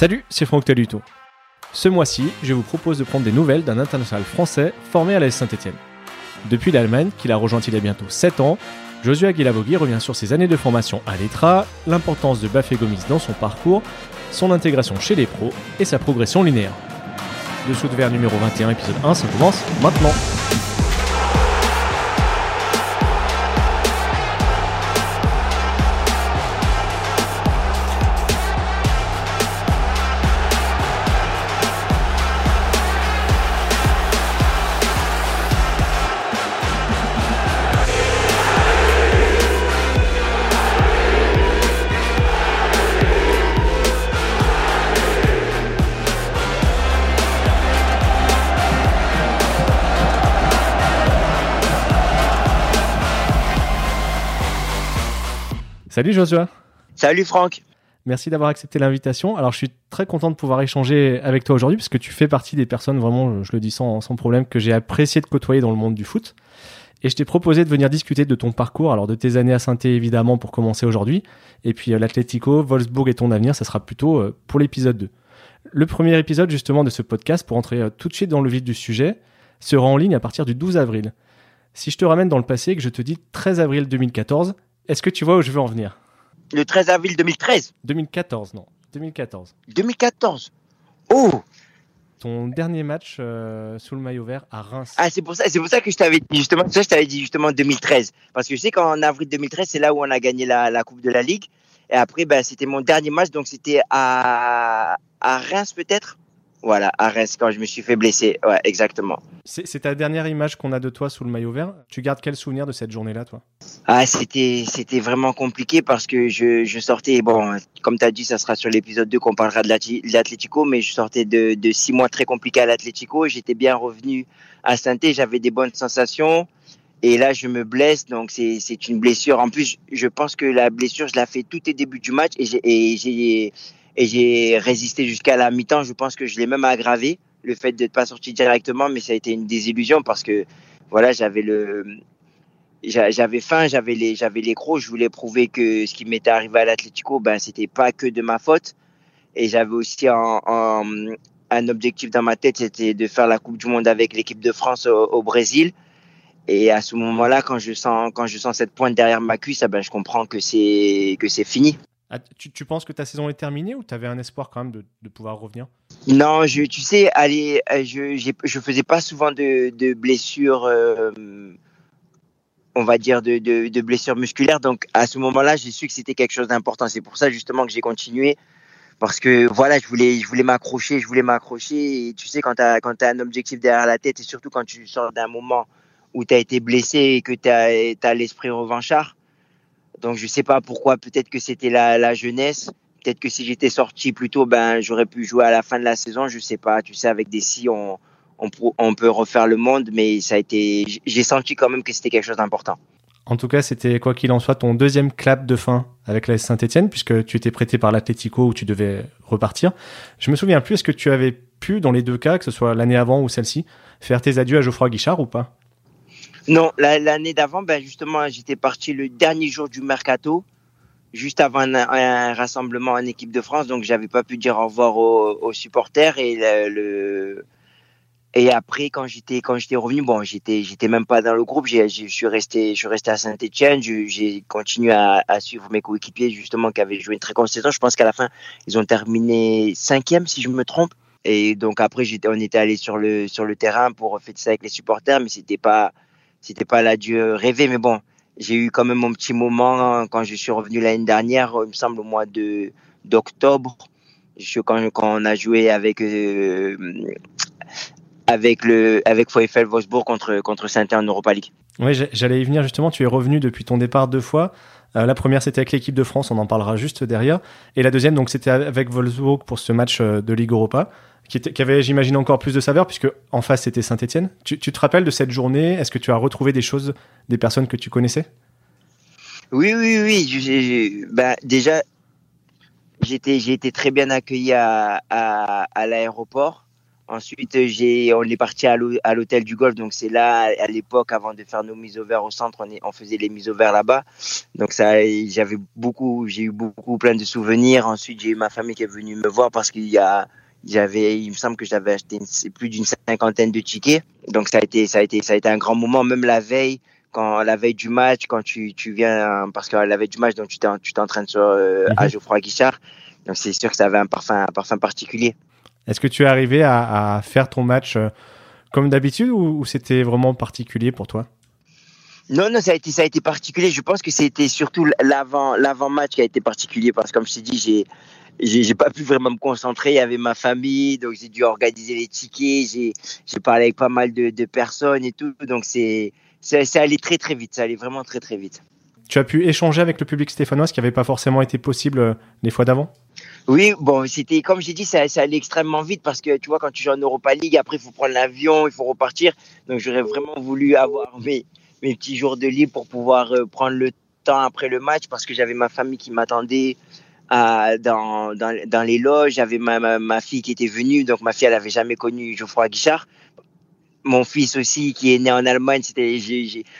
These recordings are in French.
Salut, c'est Franck Taluto. Ce mois-ci, je vous propose de prendre des nouvelles d'un international français formé à la Saint-Etienne. Depuis l'Allemagne, qu'il a rejoint il y a bientôt 7 ans, Joshua Guilavogui revient sur ses années de formation à l'ETRA, l'importance de Bafé Gomis dans son parcours, son intégration chez les pros et sa progression linéaire. Dessous de verre numéro 21, épisode 1, ça commence maintenant. Salut Joshua. Salut Franck. Merci d'avoir accepté l'invitation. Alors, je suis très content de pouvoir échanger avec toi aujourd'hui parce que tu fais partie des personnes, vraiment, je le dis sans, problème, que j'ai apprécié de côtoyer dans le monde du foot. Et je t'ai proposé de venir discuter de ton parcours, alors de tes années à saint évidemment pour commencer aujourd'hui, et puis euh, l'Atlético, Wolfsburg et ton avenir, ça sera plutôt euh, pour l'épisode 2. Le premier épisode justement de ce podcast, pour entrer euh, tout de suite dans le vif du sujet, sera en ligne à partir du 12 avril. Si je te ramène dans le passé et que je te dis 13 avril 2014, est-ce que tu vois où je veux en venir? Le 13 avril 2013 2014, non. 2014. 2014 Oh ton dernier match euh, sous le maillot vert à Reims. Ah, c'est pour ça, c'est pour ça que je t'avais dit justement, ça je t'avais dit justement 2013, parce que je sais qu'en avril 2013, c'est là où on a gagné la, Coupe de la Ligue, et après, ben, c'était mon dernier match, donc c'était à, à Reims peut-être? Voilà, à quand je me suis fait blesser. Ouais, exactement. C'est ta dernière image qu'on a de toi sous le maillot vert. Tu gardes quel souvenir de cette journée-là, toi? Ah, c'était c'était vraiment compliqué parce que je, je sortais, bon, comme tu as dit, ça sera sur l'épisode 2 qu'on parlera de l'Atlético, mais je sortais de, de six mois très compliqués à l'Atlético. J'étais bien revenu à saint j'avais des bonnes sensations. Et là, je me blesse, donc c'est une blessure. En plus, je pense que la blessure, je l'ai fait tout au début du match et j'ai et j'ai résisté jusqu'à la mi-temps. Je pense que je l'ai même aggravé le fait d'être pas sorti directement, mais ça a été une désillusion parce que voilà, j'avais le j'avais faim, j'avais les j'avais les crocs, je voulais prouver que ce qui m'était arrivé à l'Atlético, ben c'était pas que de ma faute et j'avais aussi un, un, objectif dans ma tête, c'était de faire la Coupe du monde avec l'équipe de France au, Brésil. Et à ce moment-là, quand je sens quand je sens cette pointe derrière ma cuisse, ah ben je comprends que c'est que c'est fini. Ah, tu, penses que ta saison est terminée ou tu avais un espoir quand même de, pouvoir revenir? Non, tu sais, allez, euh, je ne faisais pas souvent de, blessures, euh, on va dire, de, blessures musculaires. Donc à ce moment-là, j'ai su que c'était quelque chose d'important. C'est pour ça justement que j'ai continué. Parce que voilà, je voulais, je voulais m'accrocher, je voulais m'accrocher. Et tu sais, quand tu as, as, un objectif derrière la tête, et surtout quand tu sors d'un moment où tu as été blessé et que tu as, as l'esprit revanchard, donc je sais pas pourquoi, peut-être que c'était la, jeunesse. Peut-être que si j'étais sorti plus tôt, ben j'aurais pu jouer à la fin de la saison. Je sais pas. Tu sais, avec des si, on peut refaire le monde, mais ça a été. J'ai senti quand même que c'était quelque chose d'important. En tout cas, c'était quoi qu'il en soit ton deuxième clap de fin avec la Saint-Etienne, puisque tu étais prêté par l'Atlético où tu devais repartir. Je me souviens plus, est-ce que tu avais pu, dans les deux cas, que ce soit l'année avant ou celle-ci, faire tes adieux à Geoffroy Guichard ou pas? Non, l'année d'avant, ben justement, j'étais parti le dernier jour du mercato, juste avant un, rassemblement en équipe de France, donc j'avais pas pu dire au revoir aux, supporters et le, et après quand j'étais quand j'étais revenu, bon, j'étais j'étais même pas dans le groupe, je suis resté je suis resté à Saint-Étienne, j'ai continué à, suivre mes coéquipiers justement qui avaient joué une très grande saison. Je pense qu'à la fin ils ont terminé cinquième si je me trompe. Et donc après j'étais on était allé sur le sur le terrain pour fêter ça avec les supporters, mais c'était pas c'était pas l'adieu rêvé, mais bon, j'ai eu quand même mon petit moment quand je suis revenu l'année dernière, il me semble au mois de d'octobre, quand, quand on a joué avec euh, avec le avec VfL Wolfsburg contre contre saint en Europa League. Oui, j'allais y venir justement. Tu es revenu depuis ton départ deux fois. Euh, la première, c'était avec l'équipe de France, on en parlera juste derrière. Et la deuxième, donc, c'était avec Wolfsburg pour ce match euh, de Ligue Europa qui, avait, j'imagine, encore plus de saveur, puisque en face, c'était Saint-Etienne. Tu, te rappelles de cette journée? Est-ce que tu as retrouvé des choses, des personnes que tu connaissais? Oui, oui, oui. Ben, déjà, j'ai été très bien accueilli à, à, l'aéroport. Ensuite, on est parti à l'hôtel du golf. Donc, c'est là, à l'époque, avant de faire nos mises au vert au centre, on, faisait les mises au vert là-bas. Donc, j'ai eu beaucoup, plein de souvenirs. Ensuite, j'ai eu ma famille qui est venue me voir parce qu'il y a, j'avais, il me semble que j'avais acheté plus d'une cinquantaine de tickets. Donc, ça a été, ça a été, ça a été un grand moment. Même la veille, quand la veille du match, quand tu, tu viens, parce que la veille du match, donc tu t'entraînes sur, euh, à mhm. Geoffroy Guichard. Donc, c'est sûr que ça avait un parfum, un parfum particulier. Est-ce que tu es arrivé à, faire ton match euh, comme d'habitude ou, c'était vraiment particulier pour toi? Non, non, ça a été, ça a été particulier. Je pense que c'était surtout l'avant, l'avant-match qui a été particulier parce que, comme je t'ai dit, j'ai, j'ai, pas pu vraiment me concentrer. Il y avait ma famille, donc j'ai dû organiser les tickets. J'ai, parlé avec pas mal de, personnes et tout. Donc c'est, c'est, ça allait très, très vite. Ça allait vraiment très, très vite. Tu as pu échanger avec le public stéphanois, ce qui n'avait pas forcément été possible euh, les fois d'avant? Oui, bon, c'était comme j'ai dit, ça, ça, allait extrêmement vite parce que tu vois, quand tu joues en Europa League, après il faut prendre l'avion, il faut repartir. Donc j'aurais vraiment voulu avoir mes, mes petits jours de libre pour pouvoir euh, prendre le temps après le match parce que j'avais ma famille qui m'attendait dans, dans, dans, les loges. J'avais ma, ma, fille qui était venue, donc ma fille, elle n'avait jamais connu Geoffroy Guichard. Mon fils aussi, qui est né en Allemagne, c'était,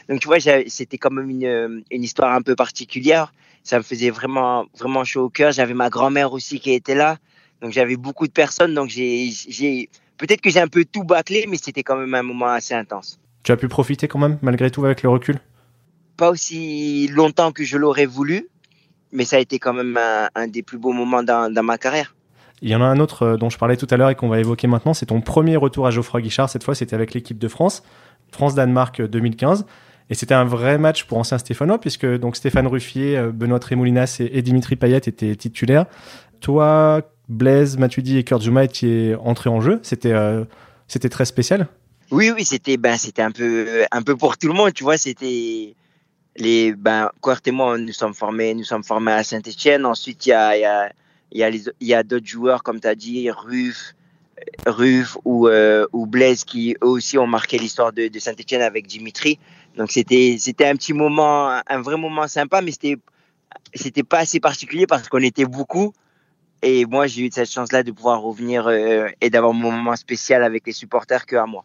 donc tu vois, c'était quand même une, une histoire un peu particulière ça me faisait vraiment, vraiment chaud au cœur. J'avais ma grand-mère aussi qui était là. Donc j'avais beaucoup de personnes. Donc j'ai, peut-être que j'ai un peu tout bâclé, mais c'était quand même un moment assez intense. Tu as pu profiter quand même, malgré tout, avec le recul? Pas aussi longtemps que je l'aurais voulu, mais ça a été quand même un, des plus beaux moments dans, dans, ma carrière. Il y en a un autre euh, dont je parlais tout à l'heure et qu'on va évoquer maintenant. C'est ton premier retour à Geoffroy Guichard. Cette fois, c'était avec l'équipe de France, France-Danemark 2015. Et c'était un vrai match pour anciens Stéphanois, puisque donc Stéphane Ruffier, euh, Benoît Trémoulinas et, Dimitri Payet étaient titulaires. Toi, Blaise, Matuidi et Kurt Zuma étaient entrés en jeu. C'était euh, c'était très spécial. Oui, oui, c'était ben, c'était un peu, un peu pour tout le monde, tu vois. C'était les ben, Kurt et moi, nous sommes formés, nous sommes formés à Saint-Etienne. Ensuite, il y a, y a, y a, y a d'autres joueurs, comme tu as dit, Ruff, Ruff ou, euh, ou Blaise, qui eux aussi ont marqué l'histoire de, de Saint-Etienne avec Dimitri. Donc c'était c'était un petit moment, un vrai moment sympa, mais c'était c'était pas assez particulier parce qu'on était beaucoup. Et moi, j'ai eu cette chance-là de pouvoir revenir euh, et d'avoir mon moment spécial avec les supporters que à moi.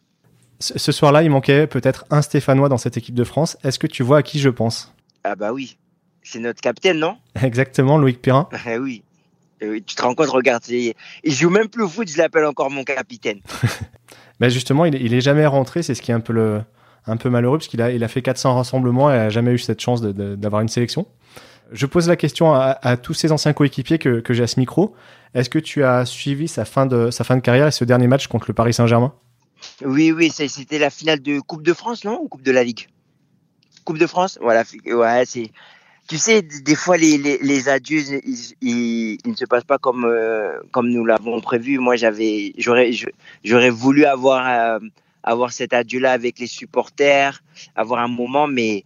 Ce soir-là, il manquait peut-être un Stéphanois dans cette équipe de France. Est-ce que tu vois à qui je pense Ah bah oui, c'est notre capitaine, non Exactement, Loïc Perrin. Eh oui. Tu te rends compte, regarde, il joue même plus au foot, je l'appelle encore mon capitaine. bah justement, il, il est jamais rentré, c'est ce qui est un peu le, un peu malheureux parce qu'il a, il a fait 400 rassemblements et n'a jamais eu cette chance d'avoir une sélection. Je pose la question à, tous ces anciens coéquipiers que, j'ai à ce micro. Est-ce que tu as suivi sa fin, de, sa fin de carrière et ce dernier match contre le Paris Saint-Germain? Oui, oui, c'était la finale de Coupe de France, non Ou Coupe de la Ligue? Coupe de France? Voilà, ouais, c'est. Tu sais, des fois, les, les, adieux, ils, ne se passent pas comme, euh, comme nous l'avons prévu. Moi, j'avais, j'aurais, j'aurais voulu avoir euh, avoir cet adieu-là avec les supporters, avoir un moment, mais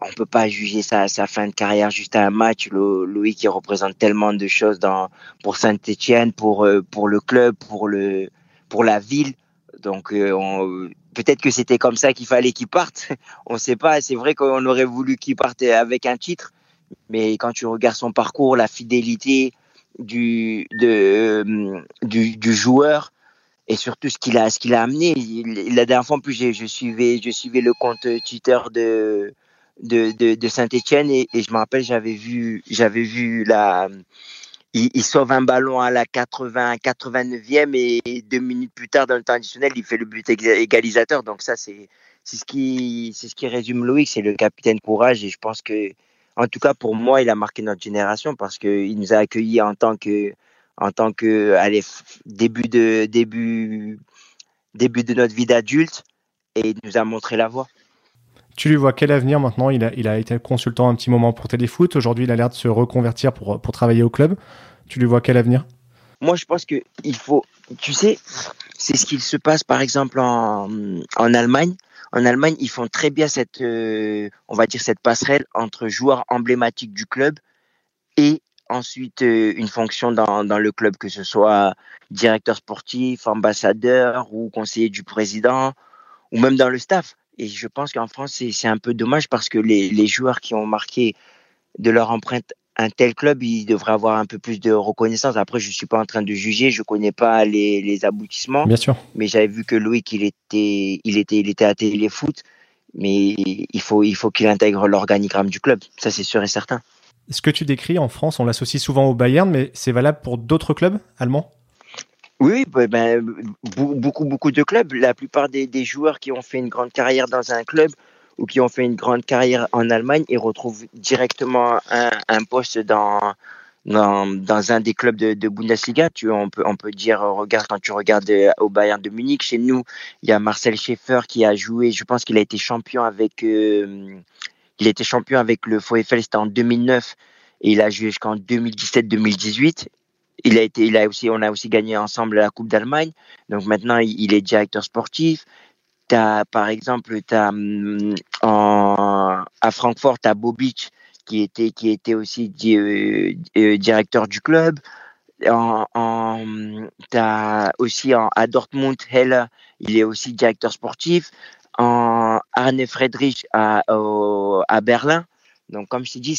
on peut pas juger sa, sa fin de carrière juste à un match. Louis qui représente tellement de choses dans, pour Saint-Etienne, pour, euh, pour le club, pour, le, pour la ville. Donc, euh, peut-être que c'était comme ça qu'il fallait qu'il parte. On ne sait pas. C'est vrai qu'on aurait voulu qu'il parte avec un titre. Mais quand tu regardes son parcours, la fidélité du, euh, du, joueur, et surtout ce qu'il a, ce qu'il a amené. la dernière fois, en plus, je, suivais, je suivais le compte Twitter de, de, de, de Saint-Etienne et, et, je me rappelle, j'avais vu, j'avais vu la, il, sauve un ballon à la 80, 89e et deux minutes plus tard, dans le temps additionnel, il fait le but égalisateur. Donc ça, c'est, ce qui, c'est ce qui résume Loïc, c'est le capitaine courage et je pense que, en tout cas pour moi, il a marqué notre génération parce qu'il nous a accueillis en tant que en tant que début de début début de notre vie d'adulte et il nous a montré la voie. Tu lui vois quel avenir maintenant? Il a, été consultant un petit moment pour Téléfoot. Aujourd'hui, il a l'air de se reconvertir pour, travailler au club. Tu lui vois quel avenir? Moi, je pense qu'il faut. Tu sais, c'est ce qu'il se passe par exemple en, Allemagne. En Allemagne, ils font très bien cette, euh, on va dire, cette passerelle entre joueurs emblématiques du club et ensuite euh, une fonction dans, le club, que ce soit directeur sportif, ambassadeur ou conseiller du président, ou même dans le staff. Et je pense qu'en France, c'est un peu dommage parce que les, les, joueurs qui ont marqué de leur empreinte un tel club, il devrait avoir un peu plus de reconnaissance. Après, je suis pas en train de juger, je connais pas les, les aboutissements. Bien sûr. Mais j'avais vu que Loïc, il était, il était, il était à Téléfoot, mais il faut, il faut qu'il intègre l'organigramme du club. Ça, c'est sûr et certain. Ce que tu décris en France, on l'associe souvent au Bayern, mais c'est valable pour d'autres clubs allemands? Oui, ben, beaucoup, beaucoup de clubs. La plupart des, joueurs qui ont fait une grande carrière dans un club ou qui ont fait une grande carrière en Allemagne, ils retrouvent directement un, poste dans, dans, un des clubs de, de, Bundesliga. Tu, on, peut, on peut dire, regarde, quand tu regardes euh, au Bayern de Munich, chez nous, il y a Marcel Schaeffer qui a joué, je pense qu'il a été champion avec, euh, il champion avec le VfL, c'était en 2009, et il a joué jusqu'en 2017-2018 il a été, il a aussi, on a aussi gagné ensemble la Coupe d'Allemagne. Donc maintenant, il est directeur sportif. As, par exemple, as, mm, en, à Francfort, tu as Bobic qui était, qui était aussi euh, euh, directeur du club. En, en, as aussi en, à Dortmund, Heller, il est aussi directeur sportif. En Arne Friedrich à, à Berlin, donc, comme je t'ai dit,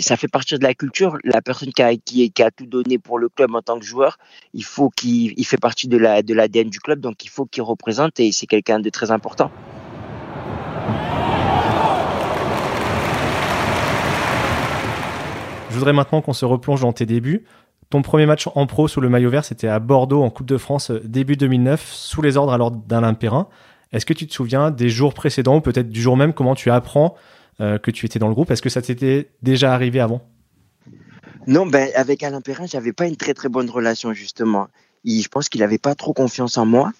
ça fait partie de la culture. La personne qui a, tout donné pour le club en tant que joueur, il faut qu'il il fait partie de, la, de l'ADN du club, donc il faut qu'il représente et c'est quelqu'un de très important. Je voudrais maintenant qu'on se replonge dans tes débuts. Ton premier match en pro sous le maillot vert, c'était à Bordeaux en Coupe de France euh, début 2009, sous les ordres alors d'Alain Perrin. Est-ce que tu te souviens des jours précédents ou peut-être du jour même comment tu apprends que tu étais dans le groupe. Est-ce que ça t'était déjà arrivé avant? Non, ben, avec Alain Perrin, j'avais pas une très très bonne relation justement. je pense qu'il n'avait pas trop confiance en moi.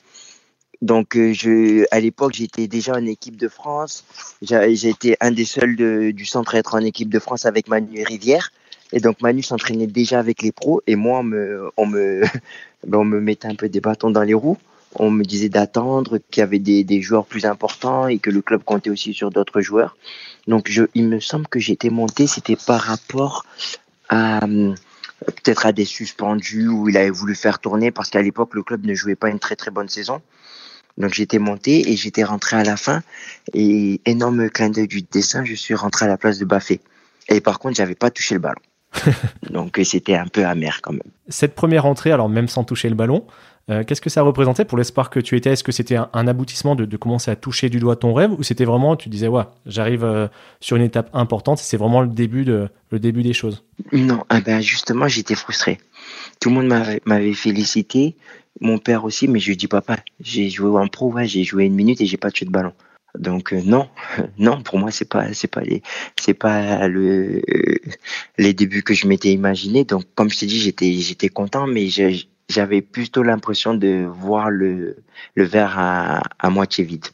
Donc, euh, je, à l'époque, j'étais déjà en équipe de France. J'étais un des seuls du centre à être en équipe de France avec Manu Rivière. Et donc, Manu s'entraînait déjà avec les pros. Et moi, on me, on me, ben, on me mettait un peu des bâtons dans les roues on me disait d'attendre, qu'il y avait des, des, joueurs plus importants et que le club comptait aussi sur d'autres joueurs. Donc, je, il me semble que j'étais monté, c'était par rapport à peut-être à des suspendus où il avait voulu faire tourner parce qu'à l'époque, le club ne jouait pas une très très bonne saison. Donc, j'étais monté et j'étais rentré à la fin. Et énorme clin d'œil du dessin, je suis rentré à la place de Baffé. Et par contre, j'avais pas touché le ballon. Donc, c'était un peu amer quand même. Cette première entrée, alors même sans toucher le ballon, euh, qu'est-ce que ça représentait pour l'espoir que tu étais? Est-ce que c'était un, aboutissement de, commencer à toucher du doigt ton rêve ou c'était vraiment, tu disais, ouais, j'arrive euh, sur une étape importante, c'est vraiment le début, le début des choses? Non, ah ben justement, j'étais frustré. Tout le monde m'avait félicité, mon père aussi, mais je lui dis, papa, j'ai joué en pro, ouais, j'ai joué une minute et j'ai pas tué de ballon. Donc euh, non, non, pour moi c'est pas c'est pas les c'est pas le les débuts que je m'étais imaginé. Donc comme je t'ai dit, j'étais j'étais content, mais j'avais plutôt l'impression de voir le, le verre à, à moitié vide.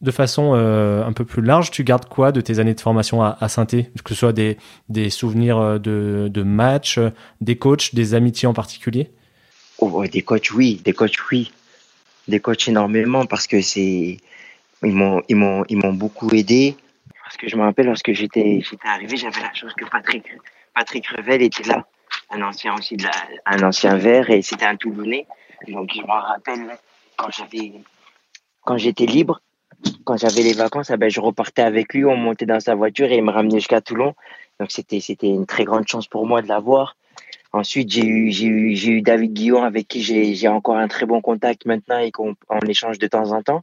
De façon euh, un peu plus large, tu gardes quoi de tes années de formation à, à saint Que ce soit des, des souvenirs euh, de, de matchs, des coachs, des amitiés en particulier? Oh, Des coachs, oui. Des coachs, oui. Des coachs énormément parce que c'est. Ils m'ont, ils, m'ont, ils m'ont beaucoup aidé. Parce que je me rappelle, lorsque j'étais, j'étais arrivé, j'avais la chance que Patrick, Patrick Revel était là un ancien aussi ancien vert et c'était un Toulonnais. Donc je me rappelle quand j'avais, quand j'étais libre, quand j'avais les vacances, ah ben, je repartais avec lui, on montait dans sa voiture et il me ramenait jusqu'à Toulon. Donc c'était, c'était une très grande chance pour moi de l'avoir. Ensuite, j'ai eu, eu, eu David Guillaume avec qui j'ai, encore un très bon contact maintenant et qu'on on échange de temps en temps.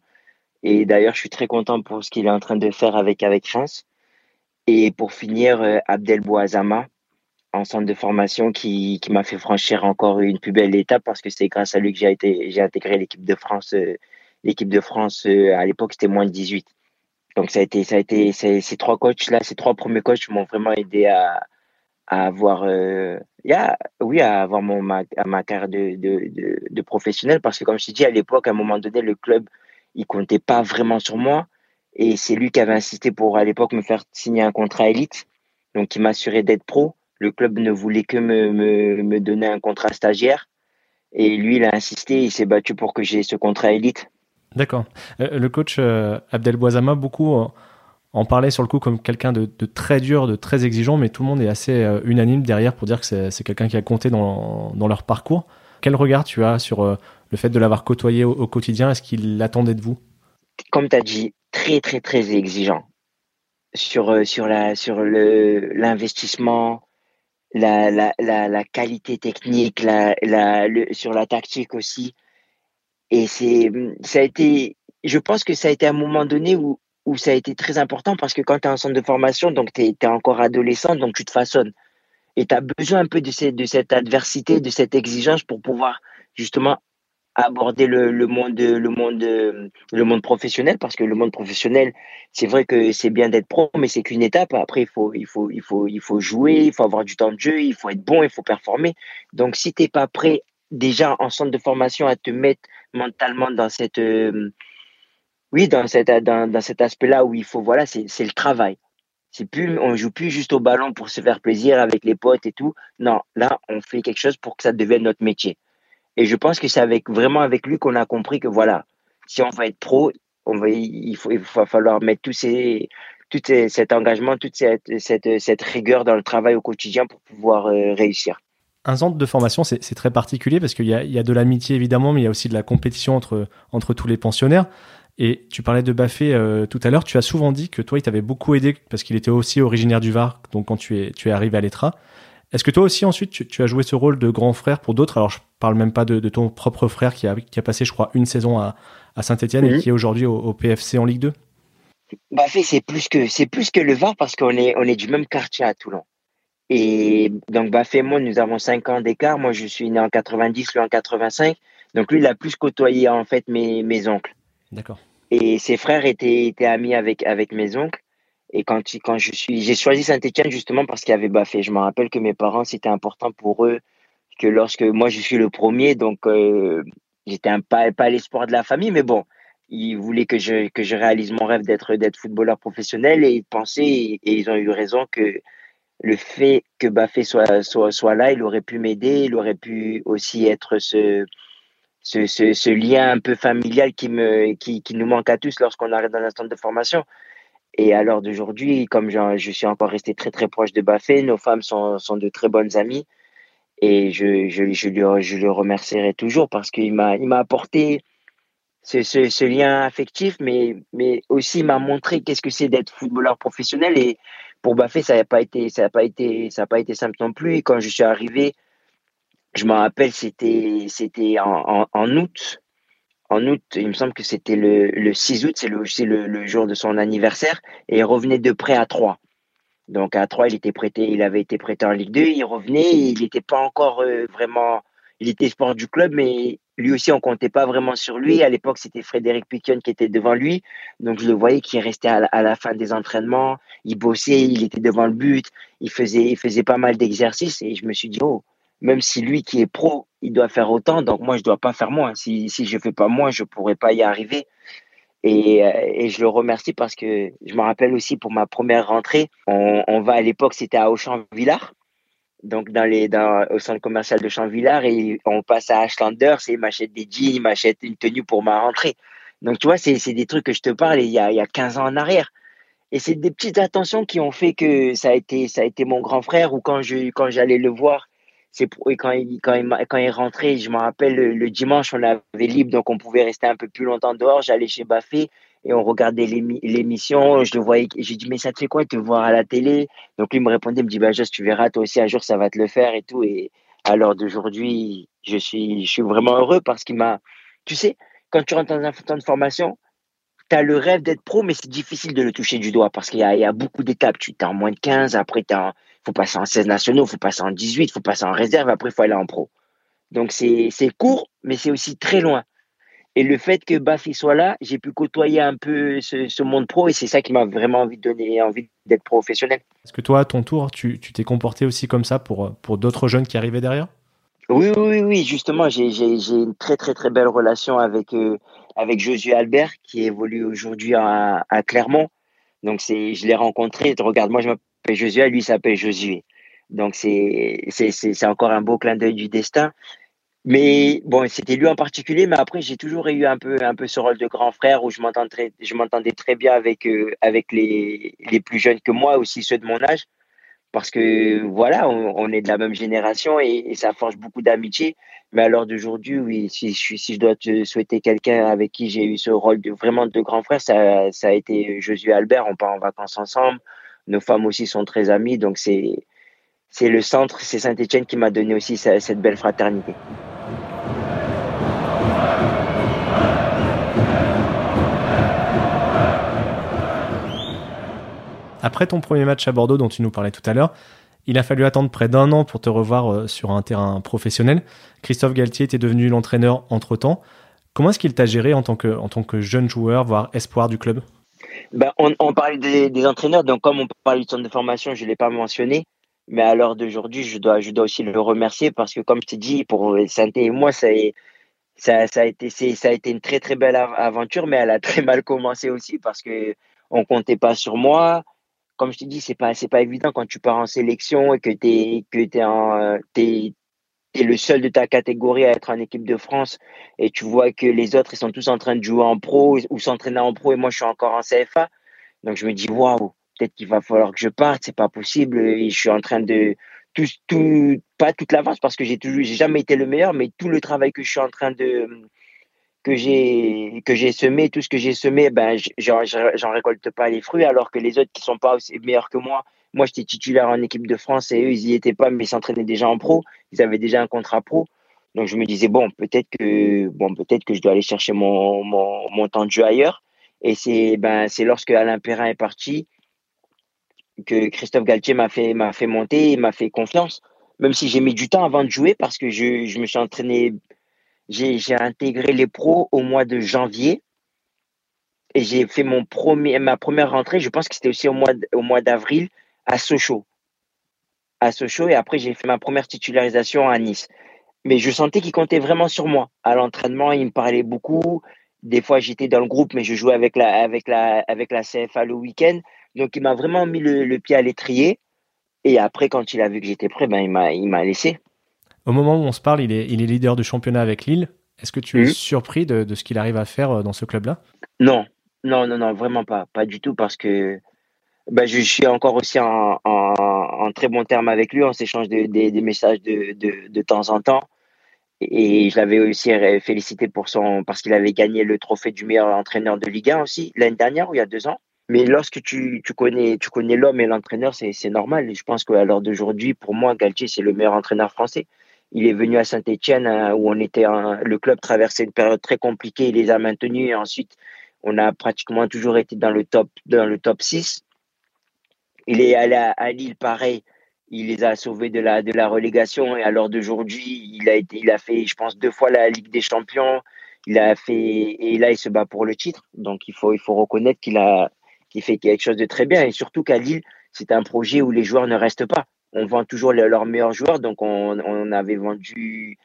Et d'ailleurs, je suis très content pour ce qu'il est en train de faire avec, avec. Et pour finir, euh, Abdel Bouazama, en centre de formation qui, qui m'a fait franchir encore une plus belle étape parce que c'est grâce à lui que j'ai été j'ai intégré l'équipe de France euh, l'équipe de France euh, à l'époque c'était moins de 18 donc ça a été ça a été ces, trois coachs là ces trois premiers coachs m'ont vraiment aidé à, à avoir euh, yeah, oui à avoir mon ma, ma carrière de, de, de, professionnel parce que comme je t'ai dit à l'époque à un moment donné le club il comptait pas vraiment sur moi et c'est lui qui avait insisté pour à l'époque me faire signer un contrat élite. Donc qui m'assurait d'être pro le club ne voulait que me, me, me donner un contrat stagiaire. Et lui, il a insisté, il s'est battu pour que j'ai ce contrat élite. D'accord. Euh, le coach euh, Abdel Boisama, beaucoup euh, en parlait sur le coup comme quelqu'un de, de, très dur, de très exigeant, mais tout le monde est assez unanime derrière pour dire que c'est quelqu'un qui a compté dans, dans, leur parcours. Quel regard tu as sur le fait de l'avoir côtoyé au, au quotidien? Est-ce qu'il attendait de vous? Comme tu as dit, très très très exigeant sur, sur, la, sur l'investissement, la, la, la, qualité technique, la, la, sur la tactique aussi. Et c'est, ça a été, je pense que ça a été un moment donné où, où ça a été très important parce que quand tu es en centre de formation, donc tu es, encore adolescent, donc tu te façonnes. Et tu as besoin un peu de, cette, de cette adversité, de cette exigence pour pouvoir justement aborder le, monde le monde le monde professionnel parce que le monde professionnel c'est vrai que c'est bien d'être pro mais c'est qu'une étape. Après il faut il faut il faut il faut jouer il faut avoir du temps de jeu il faut être bon il faut performer. Donc si tu n'es pas prêt déjà en centre de formation à te mettre mentalement dans cette euh, oui dans cette dans, dans cet aspect là où il faut voilà c'est le travail. C'est plus on joue plus juste au ballon pour se faire plaisir avec les potes et tout. Non là on fait quelque chose pour que ça devienne notre métier et je pense que c'est avec, vraiment avec lui qu'on a compris que voilà, si on veut être pro, va, il, faut, il va falloir mettre tout cet engagement, toute cette, cette, cette, rigueur dans le travail au quotidien pour pouvoir euh, réussir. Un centre de formation, c'est très particulier parce qu'il y, y a, de l'amitié évidemment, mais il y a aussi de la compétition entre, entre tous les pensionnaires. Et tu parlais de Baffé euh, tout à l'heure, tu as souvent dit que toi, il t'avait beaucoup aidé parce qu'il était aussi originaire du Var, donc quand tu es, tu es arrivé à l'ETRA. Est-ce que toi aussi, ensuite, tu, as joué ce rôle de grand frère pour d'autres? Alors, je parle même pas de, ton propre frère qui a, qui a, passé, je crois, une saison à, à Saint-Etienne et qui est aujourd'hui au, PFC en Ligue 2 Baffé, c'est plus que c'est plus que le Var parce qu'on est on est du même quartier à Toulon. Et donc Baffé et moi, nous avons 5 ans d'écart. Moi, je suis né en 90, lui en 85. Donc lui, il a plus côtoyé en fait mes, mes oncles. D'accord. Et ses frères étaient, étaient amis avec avec mes oncles. Et quand, je suis, j'ai choisi Saint-Etienne justement parce qu'il y avait Baffé. Je me rappelle que mes parents, c'était important pour eux que lorsque moi je suis le premier, donc euh, j'étais pas, pas l'espoir de la famille, mais bon, ils voulaient que je, réalise mon rêve d'être, footballeur professionnel et ils pensaient, et, ils ont eu raison que le fait que Baffé soit, là, il aurait pu m'aider, il aurait pu aussi être ce, lien un peu familial qui nous manque à tous lorsqu'on arrive dans un centre de formation. Et à l'heure d'aujourd'hui, comme je, suis encore resté très très proche de Baffé, nos femmes sont, sont de très bonnes amies. Et je, je, je, lui, je le remercierai toujours parce qu'il m'a, il apporté ce, ce, lien affectif, mais, mais aussi m'a montré qu'est-ce que c'est d'être footballeur professionnel. Et pour Baffé, ça n'a pas été, ça pas été, pas été simple non plus. Et quand je suis arrivé, je me rappelle, c'était, c'était en, en août en août, il me semble que c'était le, le 6 août, c'est le, le, jour de son anniversaire, et il revenait de prêt à 3. Donc à 3, il était prêté, il avait été prêté en Ligue 2, il revenait, il n'était pas encore euh, vraiment, il était sport du club, mais lui aussi, on comptait pas vraiment sur lui. À l'époque, c'était Frédéric Piquion qui était devant lui, donc je le voyais qui restait à, à, la fin des entraînements, il bossait, il était devant le but, il faisait, il faisait pas mal d'exercices, et je me suis dit, oh, même si lui qui est pro, il doit faire autant, donc moi je dois pas faire moins. Si, si je fais pas moins, je pourrais pas y arriver. Et, euh, et je le remercie parce que je me rappelle aussi pour ma première rentrée, on, on va à l'époque c'était à Auchan-Villard, donc dans les dans au centre commercial de Champ-Villard et on passe à Ashlanders et il m'achète des jeans, il m'achète une tenue pour ma rentrée. Donc tu vois, c'est c'est des trucs que je te parle il y a il y a 15 ans en arrière. Et c'est des petites attentions qui ont fait que ça a été ça a été mon grand frère ou quand je quand j'allais le voir c'est quand il quand il quand il rentré, je me rappelle le, dimanche on avait libre donc on pouvait rester un peu plus longtemps dehors. J'allais chez Baffé et on regardait l'émission. Je le voyais, j'ai dit mais ça te fait quoi te voir à la télé? Donc lui me répondait, il me dit bah juste tu verras toi aussi un jour ça va te le faire et tout. Et à l'heure d'aujourd'hui, je suis je suis vraiment heureux parce qu'il m'a, tu sais, quand tu rentres dans un temps de formation, tu as le rêve d'être pro, mais c'est difficile de le toucher du doigt parce qu'il y, y, a beaucoup d'étapes. Tu es en moins de 15, après tu en, faut passer en 16 nationaux, faut passer en 18, faut passer en réserve, après il faut aller en pro. Donc c'est court, mais c'est aussi très loin. Et le fait que Bafi soit là, j'ai pu côtoyer un peu ce, ce monde pro et c'est ça qui m'a vraiment envie de donner envie d'être professionnel. Est-ce que toi, à ton tour, tu t'es comporté aussi comme ça pour, pour d'autres jeunes qui arrivaient derrière? Oui, oui, oui, justement, j'ai une très, très, très belle relation avec, euh, avec Josué Albert qui évolue aujourd'hui à, à Clermont. Donc, je l'ai rencontré. Regarde, moi, je m'appelle Josué, lui s'appelle Josué. Donc c'est encore un beau clin d'œil du destin. Mais bon, c'était lui en particulier, mais après j'ai toujours eu un peu un peu ce rôle de grand frère où je m'entendais très bien avec euh, avec les les plus jeunes que moi aussi ceux de mon âge parce que voilà, on, est de la même génération et, ça forge beaucoup d'amitié. Mais à l'heure d'aujourd'hui, oui, si si je dois te souhaiter quelqu'un avec qui j'ai eu ce rôle de vraiment de grand frère, ça, ça a été Josué Albert. On part en vacances ensemble, nos femmes aussi sont très amies, donc c'est le centre, c'est Saint-Etienne qui m'a donné aussi cette belle fraternité. Après ton premier match à Bordeaux dont tu nous parlais tout à l'heure, il a fallu attendre près d'un an pour te revoir euh, sur un terrain professionnel. Christophe Galtier était devenu l'entraîneur entre-temps. Comment est-ce qu'il t'a géré en tant que jeune joueur, voire espoir du club? Ben, on, on parlait des, entraîneurs, donc comme on parle du centre de formation, je ne l'ai pas mentionné. Mais à l'heure d'aujourd'hui, je dois, je dois aussi le remercier parce que, comme je t'ai dit, pour Santé et moi, ça, ça, ça, a été, ça a été une très, très belle aventure, mais elle a très mal commencé aussi parce qu'on ne comptait pas sur moi comme je t'ai dit, c'est pas pas évident quand tu pars en sélection et que tu es que tu es, le seul de ta catégorie à être en équipe de France et tu vois que les autres ils sont tous en train de jouer en pro ou s'entraîner en pro et moi je suis encore en CFA. Donc je me dis waouh, peut-être qu'il va falloir que je parte, c'est pas possible et je suis en train de tout tout pas toute l'avance parce que j'ai toujours jamais été le meilleur mais tout le travail que je suis en train de que j'ai que j'ai semé, tout ce que j'ai semé, ben j'en récolte pas les fruits, alors que les autres qui sont pas aussi meilleurs que moi, moi j'étais titulaire en équipe de France et eux ils y étaient pas, mais ils s'entraînaient déjà en pro, ils avaient déjà un contrat pro, donc je me disais bon peut-être que bon peut-être que je dois aller chercher mon, mon, mon temps de jeu ailleurs, et c'est ben lorsque Alain Perrin est parti que Christophe Galtier m'a fait fait monter, m'a fait confiance, même si j'ai mis du temps avant de jouer parce que je, je me suis entraîné j'ai intégré les pros au mois de janvier. Et j'ai fait mon premier, ma première rentrée, je pense que c'était aussi au mois, au mois d'avril à Sochaux. À Sochaux et après j'ai fait ma première titularisation à Nice. Mais je sentais qu'il comptait vraiment sur moi. À l'entraînement, il me parlait beaucoup. Des fois, j'étais dans le groupe, mais je jouais avec la, avec la, avec la CFA le week-end. Donc, il m'a vraiment mis le, pied à l'étrier. Et après, quand il a vu que j'étais prêt, ben, il m'a laissé. Au moment où on se parle, il est, il est leader de championnat avec Lille. Est-ce que tu es mhm. surpris de, ce qu'il arrive à faire euh, dans ce club-là? Non, non, non, non, vraiment pas. Pas du tout parce que bah, je, suis encore aussi en, très bon terme avec lui. On s'échange des messages de, temps en temps. Et je l'avais aussi félicité pour son, parce qu'il avait gagné le trophée du meilleur entraîneur de Ligue 1 aussi, l'année dernière ou il y a deux ans. Mais lorsque tu, connais, tu connais l'homme et l'entraîneur, c'est normal. Je pense qu'à l'heure d'aujourd'hui, pour moi, Galtier, c'est le meilleur entraîneur français. Il est venu à Saint-Etienne euh, où on était le club traversait une période très compliquée. Il les a maintenus et ensuite on a pratiquement toujours été dans le top dans le top 6. Il est allé à, Lille pareil. Il les a sauvés de la de la relégation et à l'heure d'aujourd'hui, il a été il a fait je pense deux fois la Ligue des Champions. Il a fait et là il se bat pour le titre. Donc il faut il faut reconnaître qu'il a qu'il fait quelque chose de très bien et surtout qu'à Lille, c'est un projet où les joueurs ne restent pas on vend toujours leurs meilleurs joueurs. Donc, on, avait vendu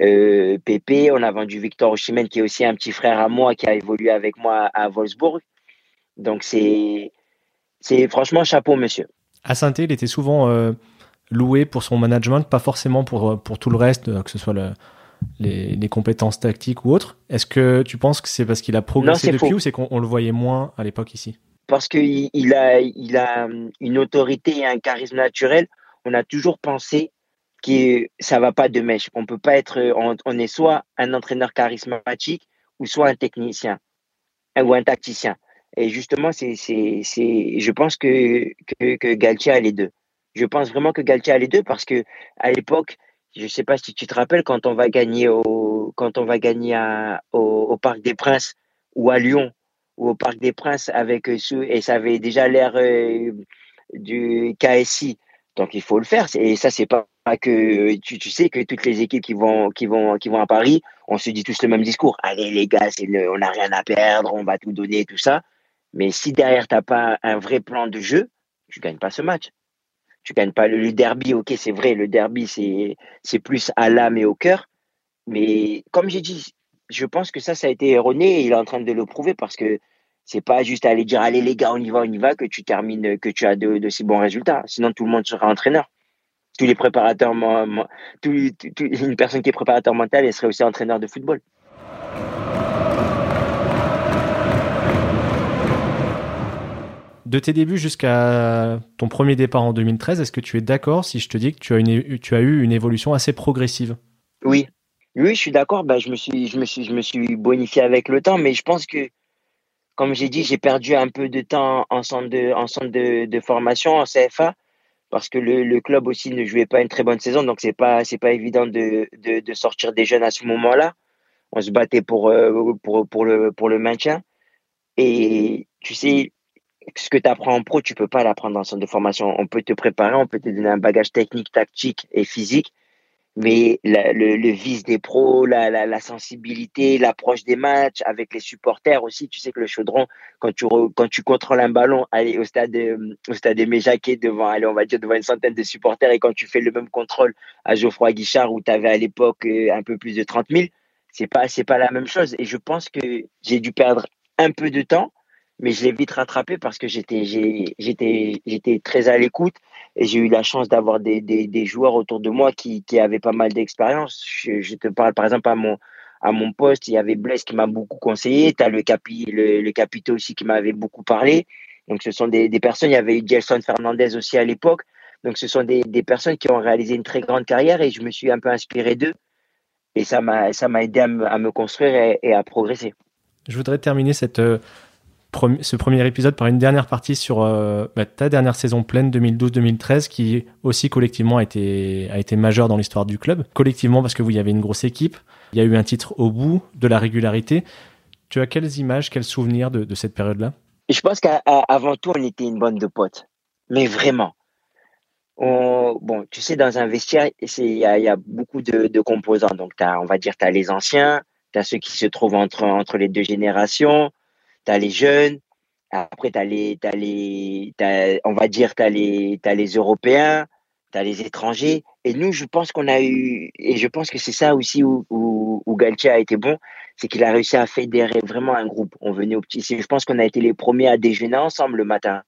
euh, Pépé, on a vendu Victor Osimhen, qui est aussi un petit frère à moi, qui a évolué avec moi à Wolfsburg. Donc, c'est franchement chapeau, monsieur. À saint il était souvent euh, loué pour son management, pas forcément pour, pour tout le reste, euh, que ce soit les, compétences tactiques ou autres. Est-ce que tu penses que c'est parce qu'il a progressé depuis ou c'est qu'on le voyait moins à l'époque ici? Parce qu'il il a, il a une autorité et un charisme naturel on a toujours pensé que ça va pas de mèche. On peut pas être, on, est soit un entraîneur charismatique ou soit un technicien ou un tacticien. Et justement, c'est, c'est, c'est, je pense que, que, Galtier a les deux. Je pense vraiment que Galtier a les deux parce que à l'époque, je sais pas si tu te rappelles quand on va gagner au, quand on va gagner au, Parc des Princes ou à Lyon ou au Parc des Princes avec ceux, et ça avait déjà l'air euh, du KSI donc il faut le faire. Et ça, c'est pas que tu, tu, sais que toutes les équipes qui vont qui vont qui vont à Paris, on se dit tous le même discours. Allez les gars, on n'a rien à perdre, on va tout donner, tout ça. Mais si derrière t'as pas un vrai plan de jeu, tu gagnes pas ce match. Tu gagnes pas le, derby. Ok, c'est vrai, le derby c'est c'est plus à l'âme et au cœur. Mais comme j'ai dit, je pense que ça, ça a été erroné et il est en train de le prouver parce que c'est pas juste aller dire allez les gars on y va on y va que tu termines que tu as de, si bons résultats sinon tout le monde sera entraîneur tous les préparateurs une personne qui est préparateur mental elle serait aussi entraîneur de football De tes débuts jusqu'à ton premier départ en 2013, est-ce que tu es d'accord si je te dis que tu as, une, tu as eu une évolution assez progressive? Oui, oui, je suis d'accord. Bah, je me suis, je me suis, je me suis bonifié avec le temps, mais je pense que comme j'ai dit, j'ai perdu un peu de temps en centre de, en centre de, formation, en CFA, parce que le, club aussi ne jouait pas une très bonne saison, donc c'est pas pas évident de, de, sortir des jeunes à ce moment-là. On se battait pour, euh, pour, pour, le, pour le maintien. Et tu sais, ce que tu apprends en pro, tu peux pas l'apprendre en centre de formation. On peut te préparer, on peut te donner un bagage technique, tactique et physique, mais le, le, vice des pros, la, la, sensibilité, l'approche des matchs avec les supporters aussi. Tu sais que le chaudron, quand tu, quand tu contrôles un ballon allez, au stade, au stade des Méjaquet devant, allez, on va dire devant une centaine de supporters et quand tu fais le même contrôle à Geoffroy Guichard où tu avais à l'époque euh, un peu plus de 30 000, c'est pas, c'est pas la même chose. Et je pense que j'ai dû perdre un peu de temps mais je l'ai vite rattrapé parce que j'étais j'étais j'étais très à l'écoute et j'ai eu la chance d'avoir des, des, des, joueurs autour de moi qui, qui avaient pas mal d'expérience. Je, te parle par exemple à mon à mon poste, il y avait Blaise qui m'a beaucoup conseillé, tu as le capi le, le capitaine aussi qui m'avait beaucoup parlé. Donc ce sont des, des personnes, il y avait Gelson Fernandez aussi à l'époque. Donc ce sont des, des personnes qui ont réalisé une très grande carrière et je me suis un peu inspiré d'eux et ça m'a ça m'a aidé à me, à me construire et, et à progresser. Je voudrais terminer cette euh, ce premier épisode par une dernière partie sur euh, bah, ta dernière saison pleine 2012-2013 qui aussi collectivement a été, a majeure dans l'histoire du club. Collectivement parce que vous y avez une grosse équipe, il y a eu un titre au bout de la régularité. Tu as quelles images, quels souvenirs de, cette période-là? Je pense qu'avant tout, on était une bande de potes. Mais vraiment. bon, tu sais, dans un vestiaire, il y, a, beaucoup de, composants. Donc, as, on va dire, tu as les anciens, tu as ceux qui se trouvent entre les deux générations, tu as les jeunes, après tu as les, as les on va dire, tu as, les, Européens, tu as les étrangers. Et nous, je pense qu'on a eu, et je pense que c'est ça aussi où, où, où Galtier a été bon, c'est qu'il a réussi à fédérer vraiment un groupe. On venait au petit, je pense qu'on a été les premiers à déjeuner ensemble le matin.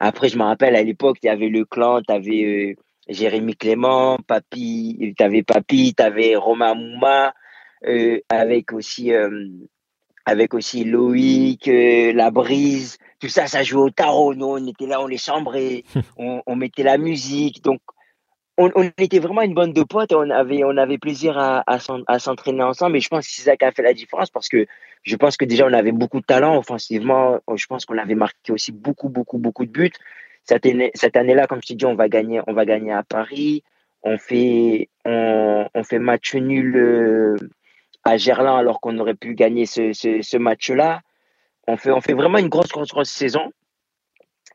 Après, je me rappelle à l'époque, il y avait le clan, tu avais euh, Jérémy Clément, Papi, tu avais Papi, tu Romain Mouma, euh, avec aussi euh, avec aussi Loïc, euh, la brise, tout ça, ça jouait au tarot. Nous, on était là, on les chambrait, on, on mettait la musique. Donc, on, on, était vraiment une bande de potes. On avait, on avait plaisir à, à s'entraîner ensemble. Et je pense que c'est ça qui a fait la différence parce que je pense que déjà, on avait beaucoup de talent offensivement. Je pense qu'on avait marqué aussi beaucoup, beaucoup, beaucoup de buts. Cette année, cette année-là, comme je t'ai dit, on va gagner, on va gagner à Paris. On fait, on, on fait match nul euh, à Gerland alors qu'on aurait pu gagner ce, ce, match-là. On fait, on fait vraiment une grosse, grosse, grosse saison.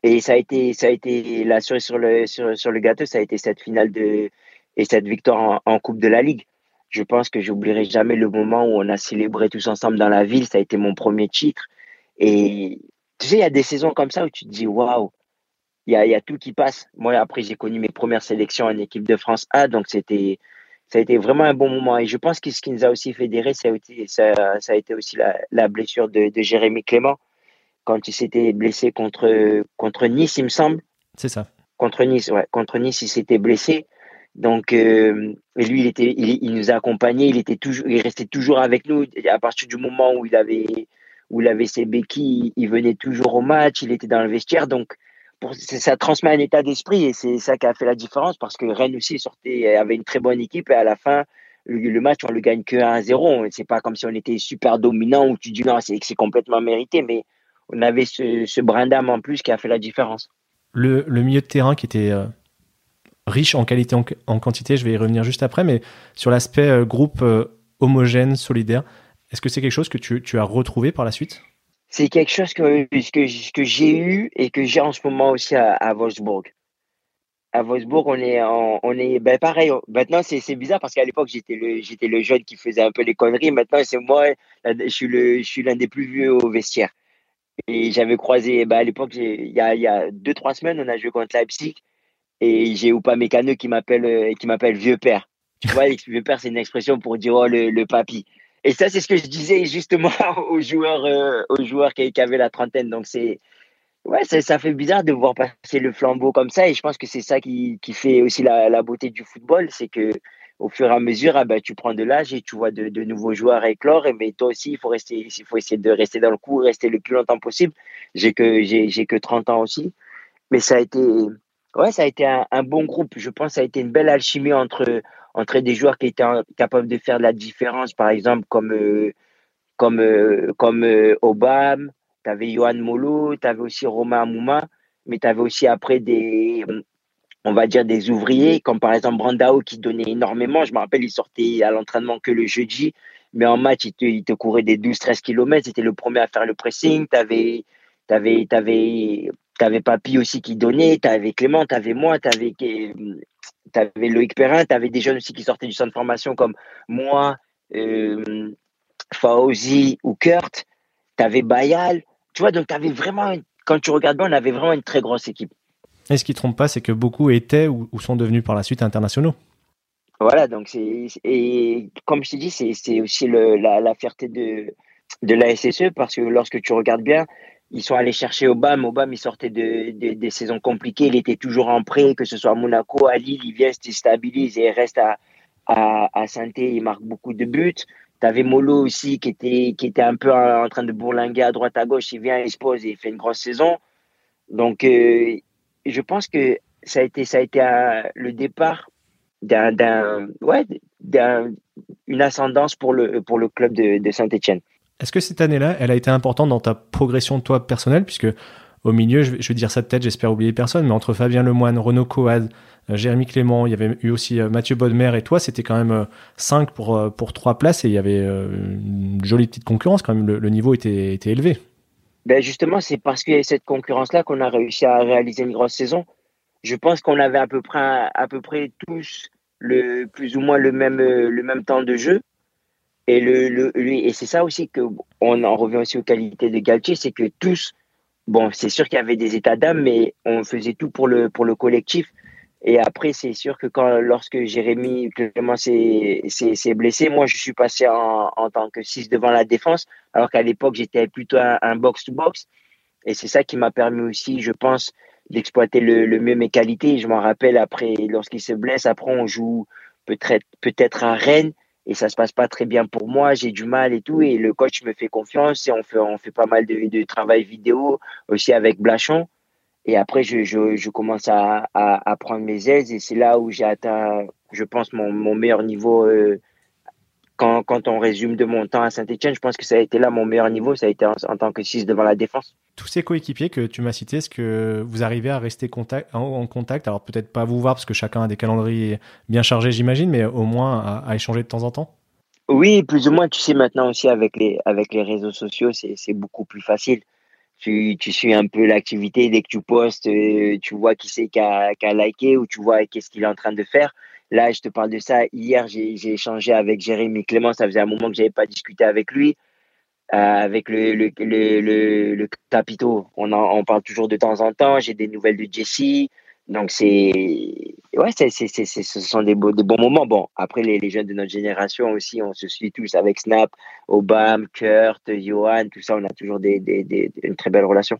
Et ça a été, ça a été la cerise sur le, sur, sur, le gâteau, ça a été cette finale de, et cette victoire en, Coupe de la Ligue. Je pense que j'oublierai jamais le moment où on a célébré tous ensemble dans la ville. Ça a été mon premier titre. Et tu sais, il y a des saisons comme ça où tu te dis, waouh, il y a, y a tout qui passe. Moi, après, j'ai connu mes premières sélections en équipe de France A, donc c'était, ça a été vraiment un bon moment. Et je pense que ce qui nous a aussi fédéré, ça a été, ça, ça a été aussi la, la blessure de, de, Jérémy Clément quand il s'était blessé contre, contre Nice, il me semble. C'est ça. Contre Nice, ouais. Contre Nice, il s'était blessé. Donc, euh, et lui, il, était, il, il, nous a accompagnés, il, était toujours, il restait toujours avec nous. À partir du moment où il avait, où il avait ses béquilles, il venait toujours au match, il était dans le vestiaire. Donc, ça transmet un état d'esprit et c'est ça qui a fait la différence parce que Rennes aussi sortait, avait une très bonne équipe et à la fin, le, match, on le gagne que 1-0. C'est pas comme si on était super dominant ou tu dis non, c'est complètement mérité, mais on avait ce, brin d'âme en plus qui a fait la différence. Le, milieu de terrain qui était euh, riche en qualité, en, quantité, je vais y revenir juste après, mais sur l'aspect euh, groupe euh, homogène, solidaire, est-ce que c'est quelque chose que tu as retrouvé par la suite? C'est quelque chose que, que, que j'ai eu et que j'ai en ce moment aussi à, à Wolfsburg. À Wolfsburg, on est, on est ben pareil. Maintenant, c'est bizarre parce qu'à l'époque, j'étais le, j'étais le jeune qui faisait un peu les conneries. Maintenant, c'est moi, je suis le, je suis l'un des plus vieux au vestiaire. Et j'avais croisé, ben à l'époque, il y a, y a deux, trois semaines, on a joué contre Leipzig et j'ai Oupa Mécano qui m'appelle, qui m'appelle vieux père. Tu vois, vieux père, c'est une expression pour dire oh, le, le papy. Et ça, c'est ce que je disais justement aux joueurs, euh, aux joueurs qui, avaient la trentaine. Donc, c'est, ouais, ça, fait bizarre de voir passer le flambeau comme ça. Et je pense que c'est ça qui, qui, fait aussi la, la beauté du football. C'est que au fur et à mesure, ah ben, tu prends de l'âge et tu vois de, de, nouveaux joueurs éclore. Mais toi aussi, il faut rester, il faut essayer de rester dans le coup, rester le plus longtemps possible. J'ai que, j'ai, j'ai que 30 ans aussi. Mais ça a été, ouais, ça a été un, un bon groupe. Je pense que ça a été une belle alchimie entre, entre des joueurs qui étaient capables de faire de la différence, par exemple, comme, euh, comme, euh, comme euh, Obama, tu avais Johan Molo, tu avais aussi Romain Mouma, mais tu avais aussi après des, on va dire, des ouvriers, comme par exemple Brandao qui donnait énormément. Je me rappelle, il sortait à l'entraînement que le jeudi, mais en match, il te, il te courait des 12-13 km. C'était le premier à faire le pressing. Tu avais, avais, Papy aussi qui donnait, tu avais Clément, tu avais moi, tu avais, avais, Loïc Perrin, tu avais des jeunes aussi qui sortaient du centre de formation comme moi, euh, Fauzi ou Kurt. Tu avais Bayal. Tu vois, donc tu avais vraiment, quand tu regardes bien, on avait vraiment une très grosse équipe. Et ce qui ne trompe pas, c'est que beaucoup étaient ou, sont devenus par la suite internationaux. Voilà, donc c'est. Et comme je t'ai dit, c'est aussi le, la, la, fierté de, de la SSE parce que lorsque tu regardes bien, ils sont allés chercher Obama. Obama, il sortait de, des saisons compliquées. Il était toujours en prêt, que ce soit à Monaco, à Lille. Il vient, se stabilise et il reste à, à, à saint Il marque beaucoup de buts. Tu avais Molo aussi qui était, qui était un peu en, train de bourlinguer à droite à gauche. Il vient, il se pose et il fait une grosse saison. Donc, euh, je pense que ça a été, ça a été le départ d'un, ouais, une ascendance pour le, pour le club de, de Saint-Etienne. Est-ce que cette année-là, elle a été importante dans ta progression de toi personnelle? Puisque au milieu, je vais, dire ça de tête, j'espère oublier personne, mais entre Fabien Lemoine, Renaud Coad, euh, Jérémy Clément, il y avait eu aussi euh, Mathieu Bodmer et toi, c'était quand même 5 euh, pour, pour 3 places et il y avait une jolie petite concurrence quand même, le, niveau était, était élevé. Ben justement, c'est parce qu'il y a cette concurrence-là qu'on a réussi à réaliser une grosse saison. Je pense qu'on avait à peu près, à peu près tous le, plus ou moins le même, le même temps de jeu. Et, le, le et c'est ça aussi que on en revient aussi aux qualités de Galtier, c'est que tous, bon, c'est sûr qu'il y avait des états d'âme, mais on faisait tout pour le, pour le collectif. Et après, c'est sûr que quand, lorsque Jérémy Clément s'est blessé, moi, je suis passé en, en tant que 6 devant la défense, alors qu'à l'époque, j'étais plutôt un box-to-box. Et c'est ça qui m'a permis aussi, je pense, d'exploiter le, le, mieux mes qualités. Je m'en rappelle après, lorsqu'il se blesse, après, on joue peut-être peut à Rennes et ça se passe pas très bien pour moi. J'ai du mal et tout. Et le coach me fait confiance et on fait, on fait pas mal de, de travail vidéo aussi avec Blachon. Et après, je, je, je commence à, à, à, prendre mes aises et c'est là où j'ai atteint, je pense, mon, mon meilleur niveau. Euh, quand, quand, on résume de mon temps à Saint-Etienne, je pense que ça a été là mon meilleur niveau, ça a été en, tant que 6 devant la défense. Tous ces coéquipiers que tu m'as cités, est-ce que vous arrivez à rester contact, en, contact? Alors peut-être pas vous voir parce que chacun a des calendriers bien chargés, j'imagine, mais au moins à, à, échanger de temps en temps? Oui, plus ou moins. Tu sais, maintenant aussi avec les, avec les réseaux sociaux, c'est beaucoup plus facile tu, tu suis un peu l'activité dès que tu postes, euh, tu vois qui c'est qui a, qui a liké ou tu vois qu'est-ce qu'il est en train de faire. Là, je te parle de ça. Hier, j'ai échangé avec Jérémy Clément. Ça faisait un moment que j'avais pas discuté avec lui. Euh, avec le, le, on, en, parle toujours de temps en temps. J'ai des nouvelles de Jesse. Donc, c'est. Ouais, ce sont des, des bons moments. Bon, après, les, jeunes de notre génération aussi, on se suit tous avec Snap, Obama, Kurt, Johan, tout ça. On a toujours une très belle relation.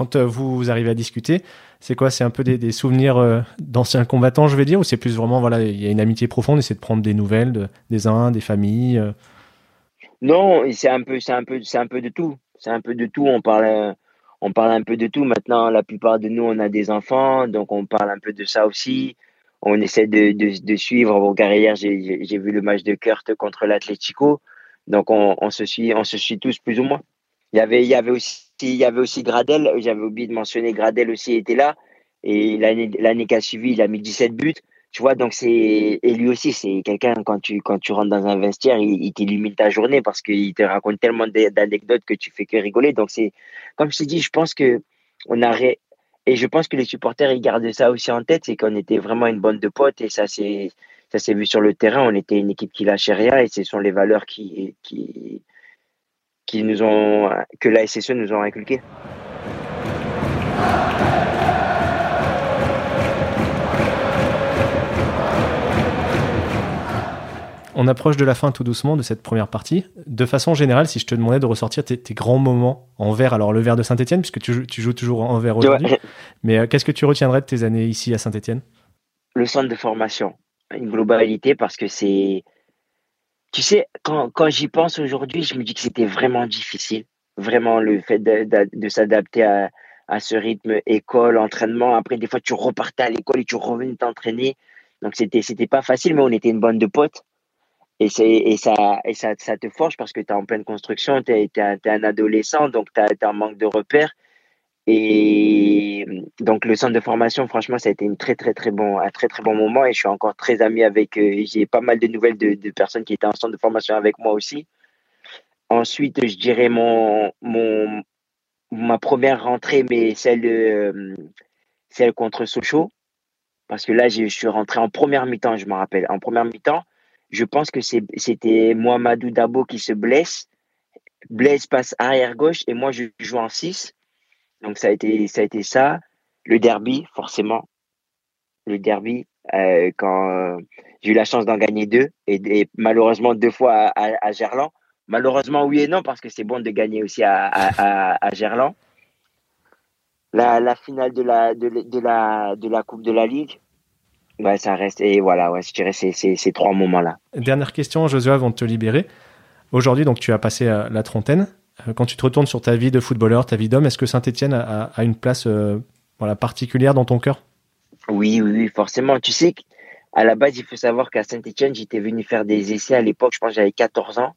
Quand euh, vous arrivez à discuter, c'est quoi? C'est un peu des, souvenirs euh, d'anciens combattants, je vais dire, ou c'est plus vraiment, voilà, il y a une amitié profonde et c'est de prendre des nouvelles de, des uns, des familles euh? Non, c'est un peu, un un peu de tout. C'est un peu de tout. On parle on parle un peu de tout. Maintenant, la plupart de nous, on a des enfants, donc on parle un peu de ça aussi. On essaie de suivre vos carrières. J'ai vu le match de Kurt contre l'Atlético, donc on, on, se suit, on se suit tous plus ou moins. Il y avait, il y avait aussi, il y avait aussi Gradel. J'avais oublié de mentionner Gradel aussi était là. Et l'année qui a suivi, il a mis 17 buts. Tu vois, donc c'est et lui aussi c'est quelqu'un quand tu quand tu rentres dans un vestiaire, il, il t'illumine ta journée parce qu'il te raconte tellement d'anecdotes que tu fais que rigoler. Donc c'est comme je t'ai dit, je pense que on a et je pense que les supporters ils gardent ça aussi en tête, c'est qu'on était vraiment une bande de potes et ça c'est ça s'est vu sur le terrain. On était une équipe qui lâchait rien et ce sont les valeurs qui qui qui nous ont que la SSE nous ont inculquées. on approche de la fin tout doucement de cette première partie. De façon générale, si je te demandais de ressortir tes, grands moments en vert, alors le vert de Saint-Etienne, puisque tu, joues toujours en vert aujourd'hui, mais euh, qu'est-ce que tu retiendrais de tes années ici à Saint-Etienne Le centre de formation, une globalité, parce que c'est. Tu sais, quand, j'y pense aujourd'hui, je me dis que c'était vraiment difficile. Vraiment, le fait de, s'adapter à, ce rythme école, entraînement. Après, des fois, tu repartais à l'école et tu revenais t'entraîner. Donc, c'était, c'était pas facile, mais on était une bande de potes. Et, et, ça, et ça, ça, te forge parce que tu es en pleine construction, tu es, un adolescent, donc tu as, un manque de repères. Et donc le centre de formation, franchement, ça a été une très très très bon, un très très bon moment et je suis encore très ami avec. Euh, j'ai pas mal de nouvelles de, personnes qui étaient en centre de formation avec moi aussi. Ensuite, je dirais mon, mon ma première rentrée, mais celle euh, celle contre Sochaux, parce que là je suis rentré en première mi-temps, je me rappelle. En première mi-temps, je pense que c'était Mohamedou Dabo qui se blesse. Blaise passe arrière gauche et moi je joue en 6 donc ça a été ça a été ça. Le derby, forcément. Le derby, euh, quand euh, j'ai eu la chance d'en gagner deux et, malheureusement deux fois à, Gerland. Malheureusement oui et non parce que c'est bon de gagner aussi à, à, Gerland. La, la, finale de la, de, la, de la Coupe de la Ligue, ouais, ça reste. Et voilà, ouais, je dirais ces, ces, trois moments-là. Dernière question, Josué, avant de te libérer. Aujourd'hui, donc tu as passé euh, la trentaine. Euh, quand tu te retournes sur ta vie de footballeur, ta vie d'homme, est-ce que Saint-Etienne a, une place euh, voilà, particulière dans ton cœur? Oui, oui, forcément. Tu sais qu'à la base, il faut savoir qu'à Saint-Etienne, j'étais venu faire des essais à l'époque, je pense j'avais 14 ans,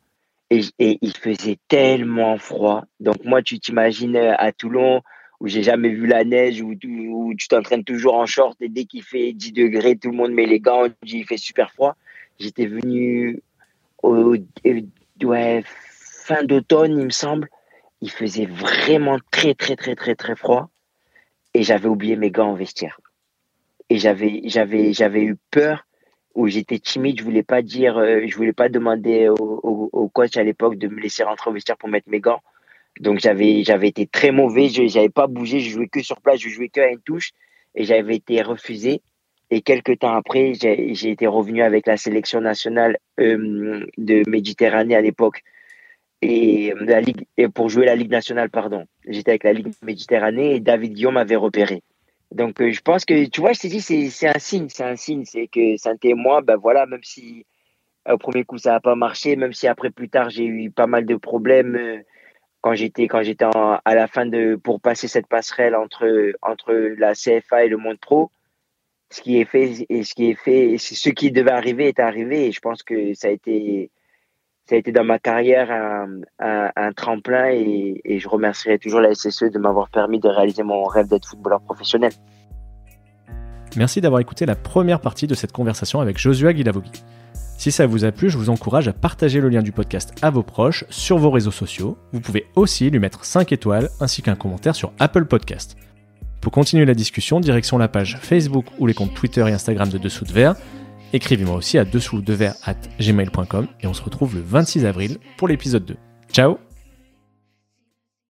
et, il faisait tellement froid. Donc moi, tu t'imagines euh, à Toulon, où j'ai jamais vu la neige, où, tu t'entraînes toujours en short, et dès qu'il fait 10 degrés, tout le monde met les gants, il fait super froid. J'étais venu au, ouais, fin d'automne, il me semble. Il faisait vraiment très, très, très, très, très froid. Et j'avais oublié mes gants en vestiaire. Et j'avais, j'avais, j'avais eu peur ou j'étais timide. Je voulais pas dire, euh, je voulais pas demander au, coach à l'époque de me laisser rentrer au vestiaire pour mettre mes gants. Donc j'avais, j'avais été très mauvais. Je n'avais pas bougé. Je jouais que sur place. Je jouais que à une touche. Et j'avais été refusé. Et quelques temps après, j'ai été revenu avec la sélection nationale euh, de Méditerranée à l'époque et la Ligue et pour jouer la Ligue nationale, pardon. J'étais avec la Ligue Méditerranée et David Guillaume m'avait repéré. Donc euh, je pense que tu vois, je t'ai dit c'est un signe, c'est un signe, c'est que saint et moi, ben voilà, même si au premier coup ça n'a pas marché, même si après plus tard j'ai eu pas mal de problèmes euh, quand j'étais quand j'étais à la fin de pour passer cette passerelle entre entre la CFA et le monde pro, ce qui est fait et ce qui est fait, ce qui devait arriver est arrivé et je pense que ça a été ça a été dans ma carrière un, tremplin et, je remercierai toujours la SSE de m'avoir permis de réaliser mon rêve d'être footballeur professionnel. Merci d'avoir écouté la première partie de cette conversation avec Joshua Guilavogui. Si ça vous a plu, je vous encourage à partager le lien du podcast à vos proches sur vos réseaux sociaux. Vous pouvez aussi lui mettre 5 étoiles ainsi qu'un commentaire sur Apple Podcast. Pour continuer la discussion, direction la page Facebook ou les comptes Twitter et Instagram de Dessous de Verre Écrivez-moi aussi à dessous de verre at gmail.com et on se retrouve le 26 avril pour l'épisode 2. Ciao